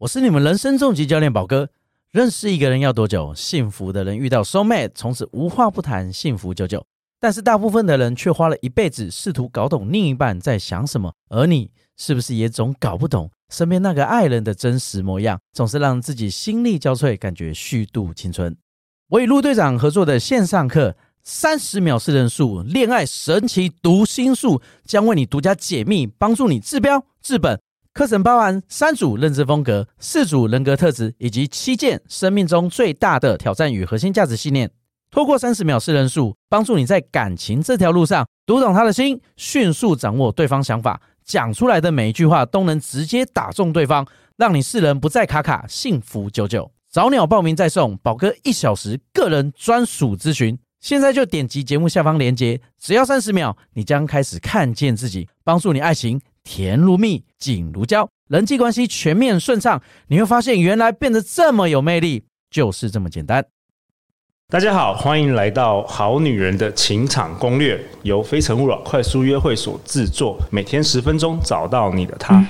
我是你们人生重疾教练宝哥。认识一个人要多久？幸福的人遇到 soul mate，从此无话不谈，幸福久久。但是大部分的人却花了一辈子试图搞懂另一半在想什么，而你是不是也总搞不懂身边那个爱人的真实模样？总是让自己心力交瘁，感觉虚度青春。我与陆队长合作的线上课《三十秒识人术恋爱神奇读心术》，将为你独家解密，帮助你治标治本。课程包含三组认知风格、四组人格特质以及七件生命中最大的挑战与核心价值信念。透过三十秒识人数，帮助你在感情这条路上读懂他的心，迅速掌握对方想法，讲出来的每一句话都能直接打中对方，让你识人不再卡卡，幸福久久。早鸟报名再送宝哥一小时个人专属咨询，现在就点击节目下方链接，只要三十秒，你将开始看见自己，帮助你爱情。甜如蜜，紧如胶，人际关系全面顺畅，你会发现原来变得这么有魅力，就是这么简单。大家好，欢迎来到《好女人的情场攻略》，由非诚勿扰快速约会所制作，每天十分钟，找到你的他。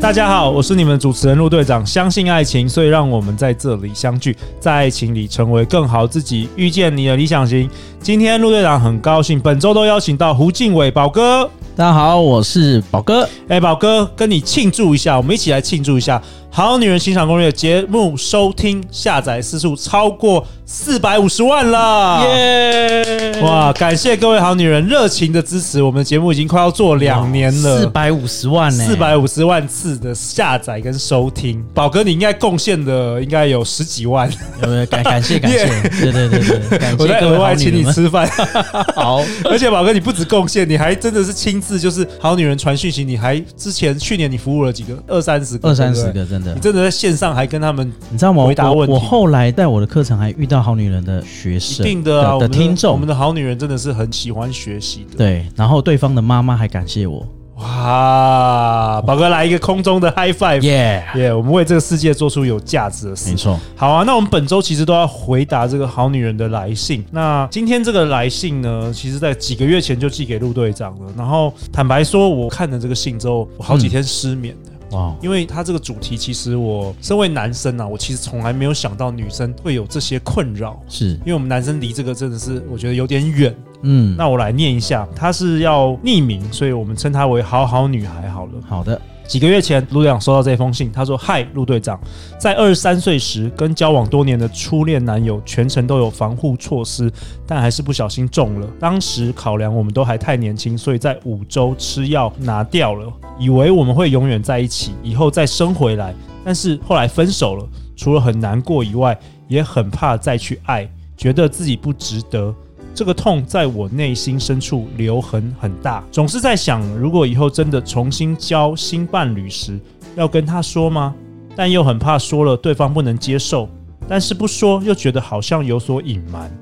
大家好，我是你们主持人陆队长。相信爱情，所以让我们在这里相聚，在爱情里成为更好自己，遇见你的理想型。今天陆队长很高兴，本周都邀请到胡靖伟宝哥。大家好，我是宝哥。哎，宝哥，跟你庆祝一下，我们一起来庆祝一下。好女人欣赏攻略节目收听下载次数超过四百五十万了，耶！哇，感谢各位好女人热情的支持，我们的节目已经快要做两年了，四百五十万呢，四百五十万次的下载跟收听，宝哥你应该贡献的应该有十几万，有没有？感感谢感谢，对对对对，感谢我在额外请你吃饭，好，而且宝哥你不止贡献，你还真的是亲自就是好女人传讯息，你还之前去年你服务了几个？二三十个，二三十个真的。你真的在线上还跟他们，你知道吗？回答问题。我后来在我的课程还遇到好女人的学生，一定的啊，的听众，我们的好女人真的是很喜欢学习的。对，然后对方的妈妈还感谢我。哇，宝哥来一个空中的 high five，耶耶！我们为这个世界做出有价值的事。没错。好啊，那我们本周其实都要回答这个好女人的来信。那今天这个来信呢，其实在几个月前就寄给陆队长了。然后坦白说，我看了这个信之后，我好几天失眠。嗯哇，因为他这个主题，其实我身为男生啊，我其实从来没有想到女生会有这些困扰，是因为我们男生离这个真的是我觉得有点远。嗯，那我来念一下，他是要匿名，所以我们称他为好好女孩好了。好的。几个月前，陆队长收到这封信，他说：“嗨，陆队长，在二十三岁时跟交往多年的初恋男友全程都有防护措施，但还是不小心中了。当时考量我们都还太年轻，所以在五周吃药拿掉了，以为我们会永远在一起，以后再生回来。但是后来分手了，除了很难过以外，也很怕再去爱，觉得自己不值得。”这个痛在我内心深处留痕很大，总是在想，如果以后真的重新交新伴侣时，要跟他说吗？但又很怕说了对方不能接受，但是不说又觉得好像有所隐瞒。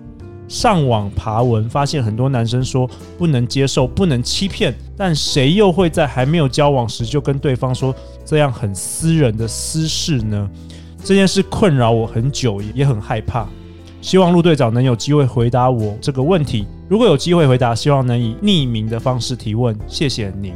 上网爬文发现很多男生说不能接受、不能欺骗，但谁又会在还没有交往时就跟对方说这样很私人的私事呢？这件事困扰我很久，也很害怕。希望陆队长能有机会回答我这个问题。如果有机会回答，希望能以匿名的方式提问。谢谢您。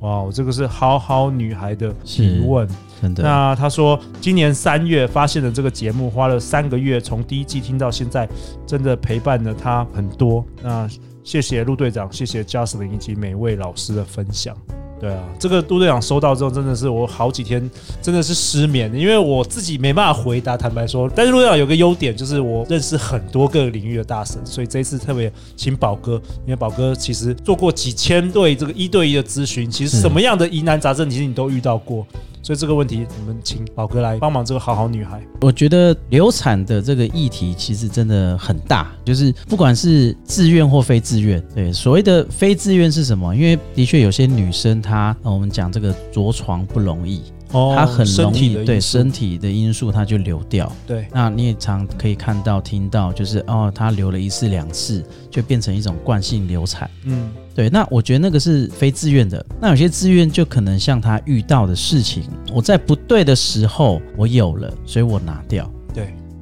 哇，这个是好好女孩的提问，真的。那他说，今年三月发现了这个节目，花了三个月，从第一季听到现在，真的陪伴了他很多。那谢谢陆队长，谢谢 Justin 以及每位老师的分享。对啊，这个杜队长收到之后，真的是我好几天真的是失眠，因为我自己没办法回答。坦白说，但是陆队长有个优点，就是我认识很多个领域的大神，所以这一次特别请宝哥，因为宝哥其实做过几千对这个一对一的咨询，其实什么样的疑难杂症，其实你都遇到过。所以这个问题，我们请宝哥来帮忙。这个好好女孩，我觉得流产的这个议题其实真的很大，就是不管是自愿或非自愿。对，所谓的非自愿是什么？因为的确有些女生她，我们讲这个着床不容易。哦，它很容易对身身体的因素它就流掉。对，那你也常可以看到、听到，就是哦，它流了一次、两次，就变成一种惯性流产。嗯，对。那我觉得那个是非自愿的。那有些自愿就可能像他遇到的事情，我在不对的时候我有了，所以我拿掉。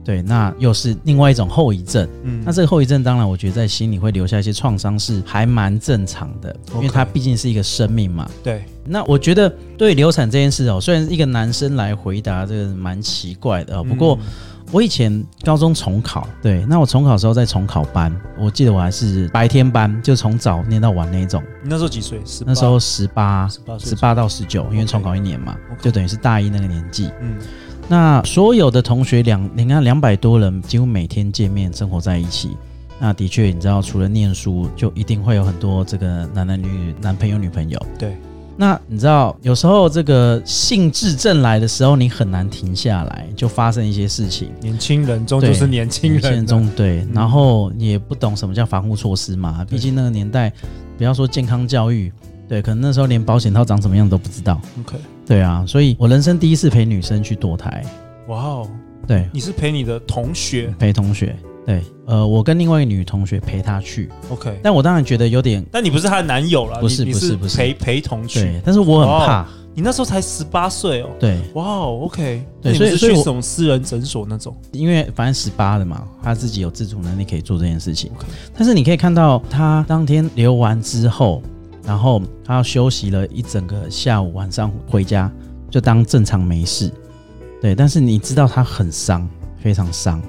对。那又是另外一种后遗症。嗯，那这个后遗症，当然我觉得在心里会留下一些创伤，是还蛮正常的，因为它毕竟是一个生命嘛。对。那我觉得对流产这件事哦，虽然一个男生来回答，这个蛮奇怪的哦。不过我以前高中重考，对，那我重考的时候在重考班，我记得我还是白天班，就从早念到晚那一种。你那时候几岁？那时候十八，十八到十九，因为重考一年嘛.就等于是大一那个年纪。嗯。那所有的同学两，你看两百多人，几乎每天见面，生活在一起。那的确，你知道，除了念书，就一定会有很多这个男男女女、男朋友、女朋友。对。那你知道，有时候这个兴致正来的时候，你很难停下来，就发生一些事情。年轻人终究是年轻人，中对、嗯，然后也不懂什么叫防护措施嘛。毕竟那个年代，不要说健康教育。对，可能那时候连保险套长什么样都不知道。OK，对啊，所以我人生第一次陪女生去堕胎。哇哦，对，你是陪你的同学？陪同学，对，呃，我跟另外一个女同学陪她去。OK，但我当然觉得有点，但你不是她的男友了，不是，不是，不是陪陪同去。对，但是我很怕。你那时候才十八岁哦。对，哇哦，OK，对，所以是去什么私人诊所那种？因为反正十八的嘛，她自己有自主能力可以做这件事情。OK，但是你可以看到她当天流完之后。然后他要休息了一整个下午，晚上回家就当正常没事，对。但是你知道他很伤，非常伤。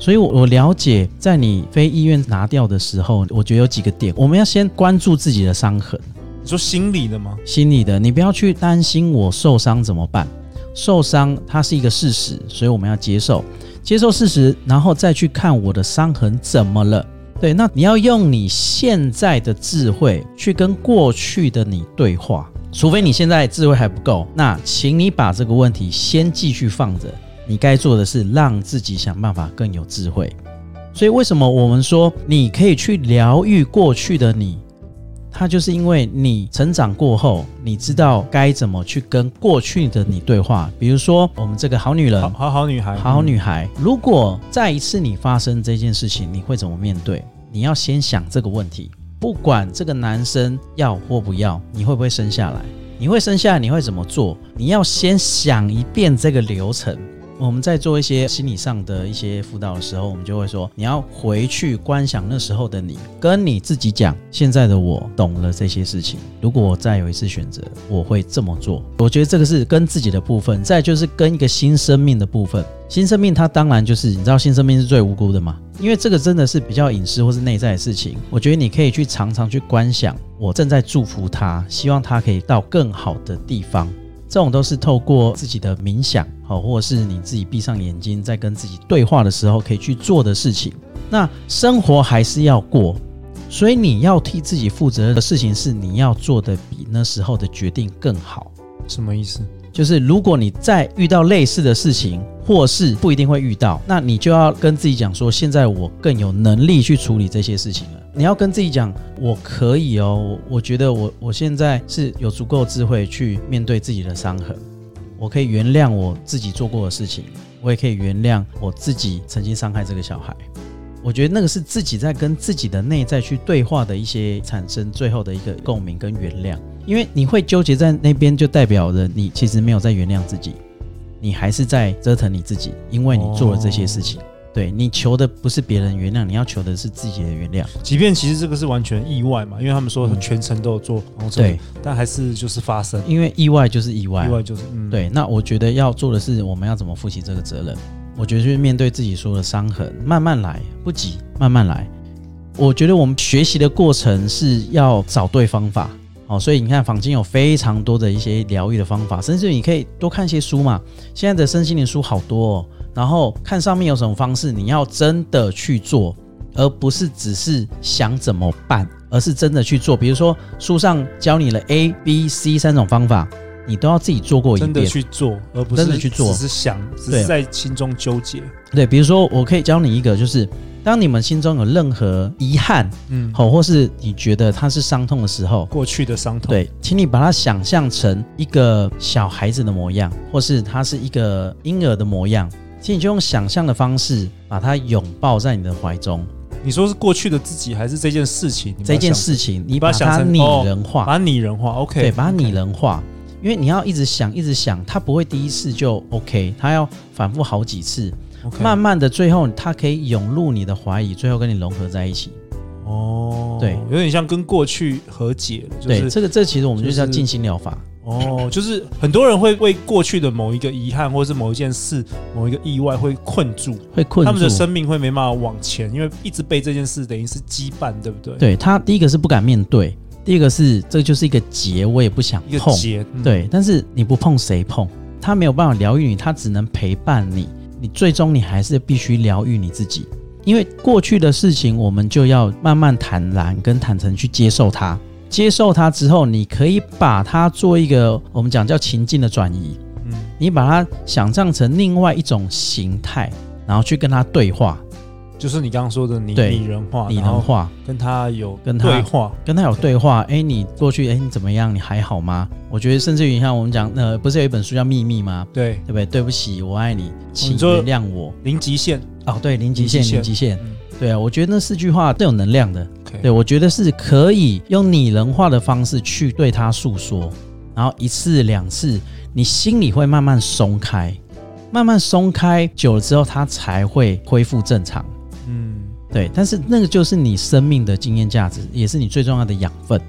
所以我，我我了解，在你非医院拿掉的时候，我觉得有几个点，我们要先关注自己的伤痕。你说心理的吗？心理的，你不要去担心我受伤怎么办？受伤它是一个事实，所以我们要接受，接受事实，然后再去看我的伤痕怎么了。对，那你要用你现在的智慧去跟过去的你对话，除非你现在智慧还不够，那请你把这个问题先继续放着。你该做的是让自己想办法更有智慧。所以为什么我们说你可以去疗愈过去的你？它就是因为你成长过后，你知道该怎么去跟过去的你对话。比如说，我们这个好女人，好好，好女孩，好好女孩。如果再一次你发生这件事情，你会怎么面对？你要先想这个问题。不管这个男生要或不要，你会不会生下来？你会生下来，你会怎么做？你要先想一遍这个流程。我们在做一些心理上的一些辅导的时候，我们就会说，你要回去观想那时候的你，跟你自己讲，现在的我懂了这些事情。如果我再有一次选择，我会这么做。我觉得这个是跟自己的部分，再就是跟一个新生命的部分。新生命它当然就是，你知道新生命是最无辜的嘛，因为这个真的是比较隐私或是内在的事情。我觉得你可以去常常去观想，我正在祝福他，希望他可以到更好的地方。这种都是透过自己的冥想，好，或者是你自己闭上眼睛，在跟自己对话的时候可以去做的事情。那生活还是要过，所以你要替自己负责任的事情是你要做的比那时候的决定更好。什么意思？就是如果你再遇到类似的事情，或是不一定会遇到，那你就要跟自己讲说，现在我更有能力去处理这些事情了。你要跟自己讲，我可以哦，我我觉得我我现在是有足够智慧去面对自己的伤痕，我可以原谅我自己做过的事情，我也可以原谅我自己曾经伤害这个小孩。我觉得那个是自己在跟自己的内在去对话的一些产生最后的一个共鸣跟原谅，因为你会纠结在那边，就代表着你其实没有在原谅自己，你还是在折腾你自己，因为你做了这些事情。对，你求的不是别人原谅，你要求的是自己的原谅。即便其实这个是完全意外嘛，因为他们说全程都有做，嗯、对，但还是就是发生，因为意外就是意外，意外就是、嗯、对。那我觉得要做的是，我们要怎么负起这个责任？我觉得就是面对自己说的伤痕，慢慢来，不急，慢慢来。我觉得我们学习的过程是要找对方法，哦，所以你看，坊间有非常多的一些疗愈的方法，甚至你可以多看一些书嘛。现在的身心灵书好多哦。然后看上面有什么方式，你要真的去做，而不是只是想怎么办，而是真的去做。比如说书上教你了 A、B、C 三种方法，你都要自己做过一遍，真的去做，而不是真的去做，只是想，只是在心中纠结。对，比如说我可以教你一个，就是。当你们心中有任何遗憾，嗯，好，或是你觉得它是伤痛的时候，过去的伤痛，对，请你把它想象成一个小孩子的模样，或是他是一个婴儿的模样，请你就用想象的方式把它拥抱在你的怀中。你说是过去的自己，还是这件事情？这件事情，你把它拟人化，哦、把它拟人化，OK，对，把它拟人化。因为你要一直想，一直想，它不会第一次就 OK，它要反复好几次，okay、慢慢的，最后它可以涌入你的怀疑，最后跟你融合在一起。哦，对，有点像跟过去和解了。就是、对，这个这、其实我们就叫静心疗法。哦，就是很多人会为过去的某一个遗憾，或者是某一件事、某一个意外会困住，会困住，他们的生命会没办法往前，因为一直被这件事等于是羁绊，对不对？对，他第一个是不敢面对。第一个是，这就是一个结，我也不想碰。结，嗯、对，但是你不碰谁碰？他没有办法疗愈你，他只能陪伴你。你最终你还是必须疗愈你自己，因为过去的事情，我们就要慢慢坦然跟坦诚去接受它。接受它之后，你可以把它做一个我们讲叫情境的转移。嗯，你把它想象成另外一种形态，然后去跟它对话。就是你刚刚说的拟拟人化，拟人化，跟他有跟他对话，跟他有对话。哎，你过去哎，你怎么样？你还好吗？我觉得甚至于像我们讲，呃，不是有一本书叫《秘密》吗？对，对不对？对不起，我爱你，请原谅我。零极限哦，对，零极限，零极限。对啊，我觉得那四句话都有能量的。对，我觉得是可以用拟人化的方式去对他诉说，然后一次两次，你心里会慢慢松开，慢慢松开，久了之后，他才会恢复正常。嗯对，但是那个就是你生命的经验价值，也是你最重要的养分。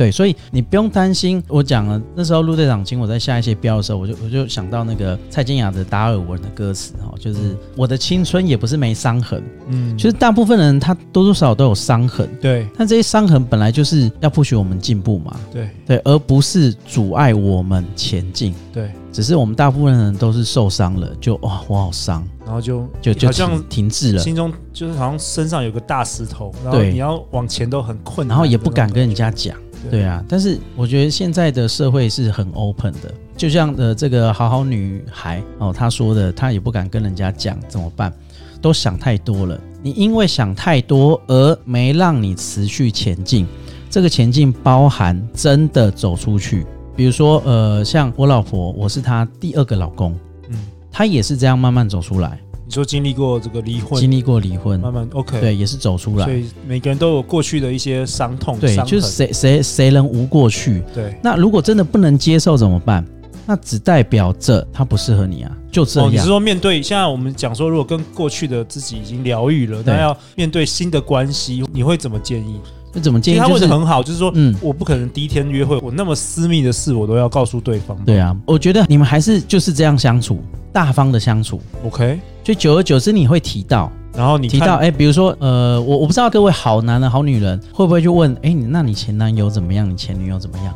对，所以你不用担心。我讲了那时候陆队长请我在下一些标的时候，我就我就想到那个蔡健雅的达尔文的歌词哈，就是我的青春也不是没伤痕。嗯，其实大部分人他多多少少都有伤痕。对，但这些伤痕本来就是要 push 我们进步嘛。对对，而不是阻碍我们前进。对，只是我们大部分人都是受伤了，就哇我好伤。然后就就就好像停滞了，心中就是好像身上有个大石头，然后你要往前都很困难，然后也不敢跟人家讲，对，啊。但是我觉得现在的社会是很 open 的，就像呃这个好好女孩哦，她说的，她也不敢跟人家讲怎么办，都想太多了。你因为想太多而没让你持续前进，这个前进包含真的走出去，比如说呃像我老婆，我是她第二个老公。嗯，她也是这样慢慢走出来。你说经历过这个离婚，经历过离婚，慢慢 OK，对，也是走出来。所以每个人都有过去的一些伤痛，对，就是谁谁谁能无过去？对。那如果真的不能接受怎么办？那只代表着他不适合你啊，就这样。哦，你是说面对现在我们讲说，如果跟过去的自己已经疗愈了，那要面对新的关系，你会怎么建议？那怎么建议？他问的很好，就是说，嗯，我不可能第一天约会，我那么私密的事，我都要告诉对方。对啊，我觉得你们还是就是这样相处。大方的相处，OK，就久而久之你会提到，然后你提到，哎、欸，比如说，呃，我我不知道各位好男人、好女人会不会就问，哎、欸，你那你前男友怎么样？你前女友怎么样？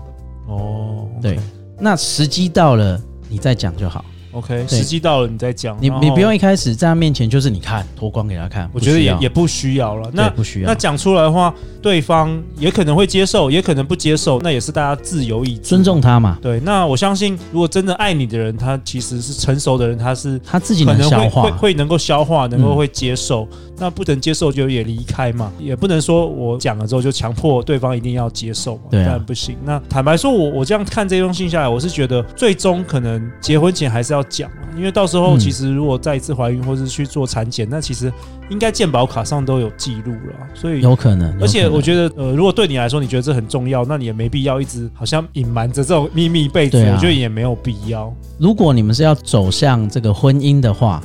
哦，okay、对，那时机到了，你再讲就好。OK，时机到了你再讲，你你不用一开始在他面前就是你看脱光给他看，我觉得也也不需要了。那不需要，那讲出来的话，对方也可能会接受，也可能不接受，那也是大家自由意志，尊重他嘛。对，那我相信，如果真的爱你的人，他其实是成熟的人，他是他自己可能消化，会会能够消化，能够会接受。嗯那不能接受就也离开嘛，也不能说我讲了之后就强迫对方一定要接受嘛，当然不行。那坦白说，我我这样看这封信下来，我是觉得最终可能结婚前还是要讲，因为到时候其实如果再一次怀孕或是去做产检，那其实应该健保卡上都有记录了，所以有可能。而且我觉得，呃，如果对你来说你觉得这很重要，那你也没必要一直好像隐瞒着这种秘密一辈子，我觉得也没有必要。如果你们是要走向这个婚姻的话，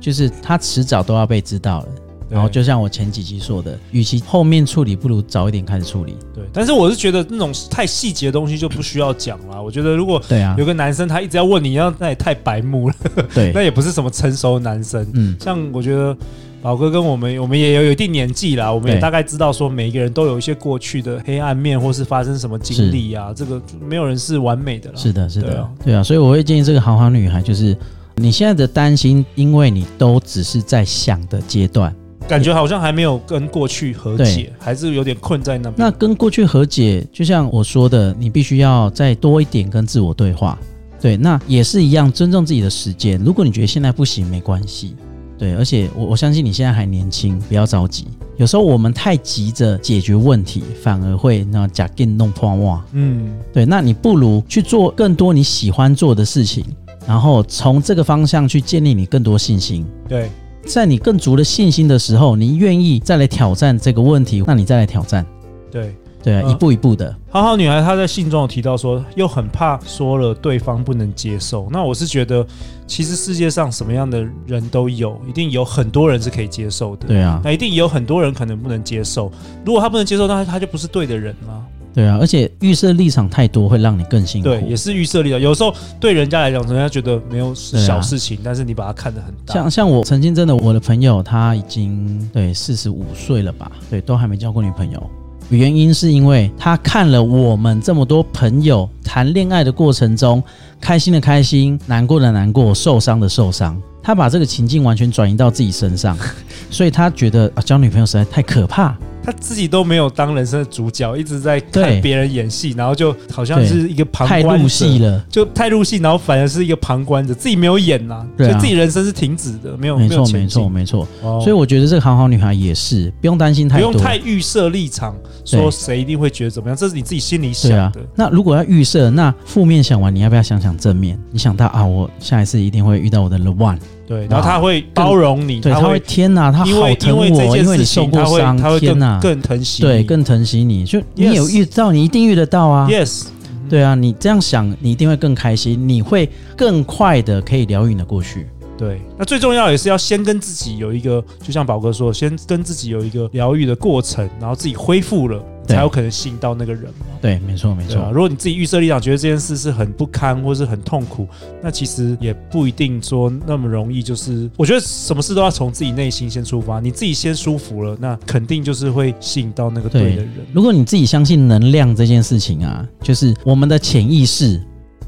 就是他迟早都要被知道了。然后就像我前几集说的，与其后面处理，不如早一点开始处理。对，但是我是觉得那种太细节的东西就不需要讲了。我觉得如果对啊，有个男生他一直要问你要，那也太白目了。对，那也不是什么成熟男生。嗯，像我觉得宝哥跟我们，我们也有有一定年纪啦，我们也大概知道说每一个人都有一些过去的黑暗面，或是发生什么经历啊。这个没有人是完美的啦。是的，是的，对啊，对啊，所以我会建议这个好好女孩，就是你现在的担心，因为你都只是在想的阶段。感觉好像还没有跟过去和解，还是有点困在那边。那跟过去和解，就像我说的，你必须要再多一点跟自我对话。对，那也是一样，尊重自己的时间。如果你觉得现在不行，没关系。对，而且我我相信你现在还年轻，不要着急。有时候我们太急着解决问题，反而会那假定弄破瓦。嗯，对，那你不如去做更多你喜欢做的事情，然后从这个方向去建立你更多信心。对，在你更足的信心的时候，你愿意再来挑战这个问题，那你再来挑战。对。对啊，一步一步的。好好女孩她在信中有提到说，又很怕说了对方不能接受。那我是觉得，其实世界上什么样的人都有，一定有很多人是可以接受的。对啊，那一定有很多人可能不能接受。如果他不能接受，那他就不是对的人了。对啊，而且预设立场太多会让你更辛苦。对，也是预设立场。有时候对人家来讲，人家觉得没有小事情，啊、但是你把它看得很大。像像我曾经真的，我的朋友他已经对四十五岁了吧？对，都还没交过女朋友。原因是因为他看了我们这么多朋友谈恋爱的过程中，开心的开心，难过的难过，受伤的受伤，他把这个情境完全转移到自己身上，所以他觉得啊，交女朋友实在太可怕。他自己都没有当人生的主角，一直在看别人演戏，然后就好像是一个旁观入戏了，就太入戏，然后反而是一个旁观者，自己没有演呐、啊，所以自己人生是停止的，没有，没错，没错，没错。所以我觉得这个好好女孩也是不用担心太多，不用太预设立场，说谁一定会觉得怎么样，这是你自己心里想的。啊、那如果要预设，那负面想完，你要不要想想正面？你想到啊，我下一次一定会遇到我的 the one。对，然后他会包容你，对，他会天哪，他好疼我，因为你受过伤，天呐，更疼惜，对，更疼惜你。就你有遇到，你一定遇得到啊。Yes，对啊，你这样想，你一定会更开心，你会更快的可以疗愈你的过去。对，那最重要也是要先跟自己有一个，就像宝哥说，先跟自己有一个疗愈的过程，然后自己恢复了。才有可能吸引到那个人嘛？对，没错，没错。如果你自己预设立场，觉得这件事是很不堪或是很痛苦，那其实也不一定说那么容易。就是我觉得什么事都要从自己内心先出发，你自己先舒服了，那肯定就是会吸引到那个对的人。如果你自己相信能量这件事情啊，就是我们的潜意识，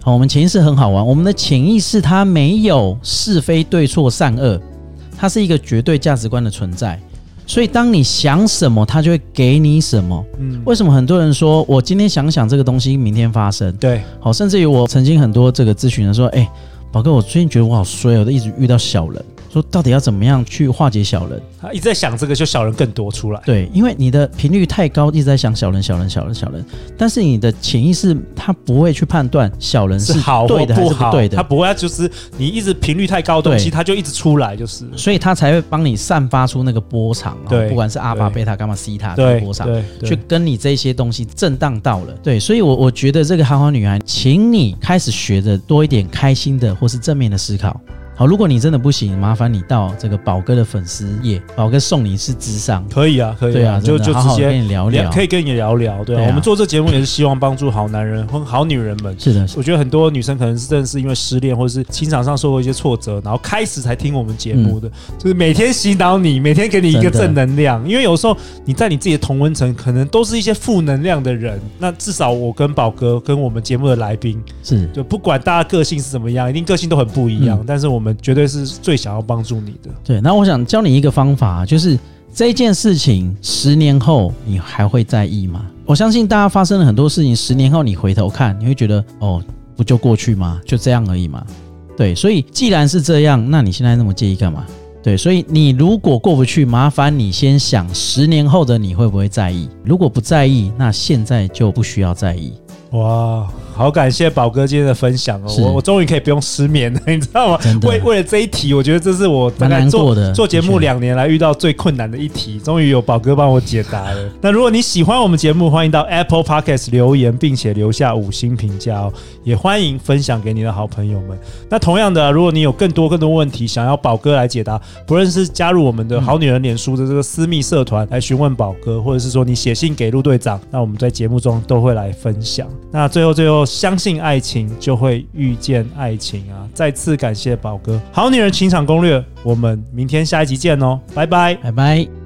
好，我们潜意识很好玩，我们的潜意识它没有是非对错善恶，它是一个绝对价值观的存在。所以，当你想什么，它就会给你什么。嗯，为什么很多人说我今天想想这个东西，明天发生？对，好，甚至于我曾经很多这个咨询人说，哎，宝哥，我最近觉得我好衰，我都一直遇到小人。说到底要怎么样去化解小人？他一直在想这个，就小人更多出来。对，因为你的频率太高，一直在想小人、小人、小人、小人。但是你的潜意识他不会去判断小人是好对的还是不对的，他不会，就是你一直频率太高的东西，他就一直出来，就是。所以他才会帮你散发出那个波长，对，不管是阿巴、贝塔、伽马、西塔这个波长，去跟你这些东西震荡到了。对，所以我我觉得这个好好女孩，请你开始学着多一点开心的或是正面的思考。好，如果你真的不行，麻烦你到这个宝哥的粉丝页，宝哥送你一次智商。可以啊，可以啊，对啊，就就直接跟你聊聊，可以跟你聊聊，对啊。我们做这节目也是希望帮助好男人和好女人们。是的，我觉得很多女生可能是真的是因为失恋或者是情场上受过一些挫折，然后开始才听我们节目的，就是每天洗脑你，每天给你一个正能量。因为有时候你在你自己的同温层，可能都是一些负能量的人。那至少我跟宝哥跟我们节目的来宾是，就不管大家个性是怎么样，一定个性都很不一样，但是我们绝对是最想要帮助你的。对，那我想教你一个方法，就是这件事情十年后你还会在意吗？我相信大家发生了很多事情，十年后你回头看，你会觉得哦，不就过去吗？就这样而已嘛。对，所以既然是这样，那你现在那么介意干嘛？对，所以你如果过不去，麻烦你先想十年后的你会不会在意？如果不在意，那现在就不需要在意。哇。好感谢宝哥今天的分享哦，我我终于可以不用失眠了，你知道吗？为为了这一题，我觉得这是我大概做做节目两年来遇到最困难的一题，终于有宝哥帮我解答了。那如果你喜欢我们节目，欢迎到 Apple Podcast 留言，并且留下五星评价哦，也欢迎分享给你的好朋友们。那同样的，如果你有更多更多问题想要宝哥来解答，不论是加入我们的好女人脸书的这个私密社团来询问宝哥，或者是说你写信给陆队长，那我们在节目中都会来分享。那最后最相信爱情，就会遇见爱情啊！再次感谢宝哥，好女人情场攻略，我们明天下一集见哦，拜拜，拜拜。